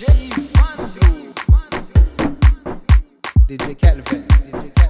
DJ Evandro. Calvin. DJ Calvin.